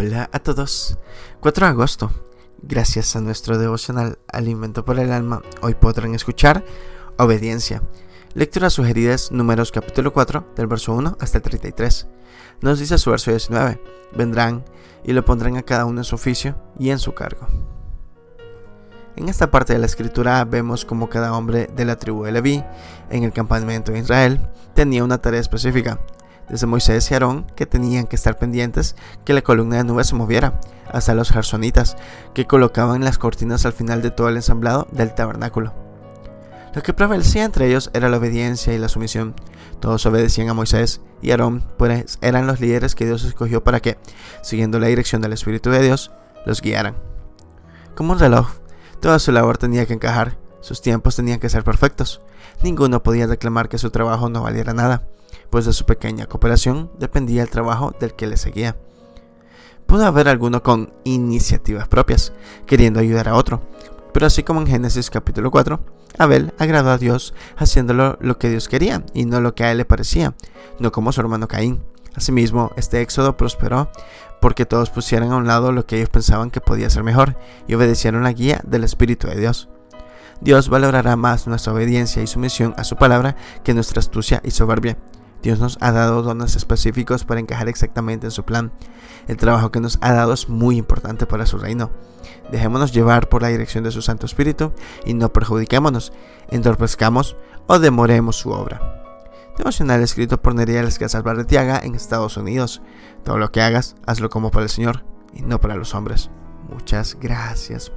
Hola a todos. 4 de agosto. Gracias a nuestro devocional Alimento por el Alma, hoy podrán escuchar Obediencia. Lecturas sugeridas, números capítulo 4, del verso 1 hasta el 33. Nos dice su verso 19, vendrán y lo pondrán a cada uno en su oficio y en su cargo. En esta parte de la escritura vemos como cada hombre de la tribu de Leví, en el campamento de Israel, tenía una tarea específica, desde Moisés y Aarón, que tenían que estar pendientes que la columna de nube se moviera, hasta los gersonitas, que colocaban las cortinas al final de todo el ensamblado del tabernáculo. Lo que prevalecía entre ellos era la obediencia y la sumisión. Todos obedecían a Moisés y Aarón, pues eran los líderes que Dios escogió para que, siguiendo la dirección del Espíritu de Dios, los guiaran. Como un reloj, toda su labor tenía que encajar, sus tiempos tenían que ser perfectos. Ninguno podía reclamar que su trabajo no valiera nada pues de su pequeña cooperación dependía el trabajo del que le seguía. Pudo haber alguno con iniciativas propias, queriendo ayudar a otro, pero así como en Génesis capítulo 4, Abel agradó a Dios haciéndolo lo que Dios quería y no lo que a él le parecía, no como su hermano Caín. Asimismo, este éxodo prosperó porque todos pusieron a un lado lo que ellos pensaban que podía ser mejor y obedecieron la guía del Espíritu de Dios. Dios valorará más nuestra obediencia y sumisión a su palabra que nuestra astucia y soberbia. Dios nos ha dado dones específicos para encajar exactamente en su plan. El trabajo que nos ha dado es muy importante para su reino. Dejémonos llevar por la dirección de su Santo Espíritu y no perjudiquémonos, entorpezcamos o demoremos su obra. Devocional escrito por Nerea Casas Barretiaga en Estados Unidos. Todo lo que hagas, hazlo como para el Señor y no para los hombres. Muchas gracias.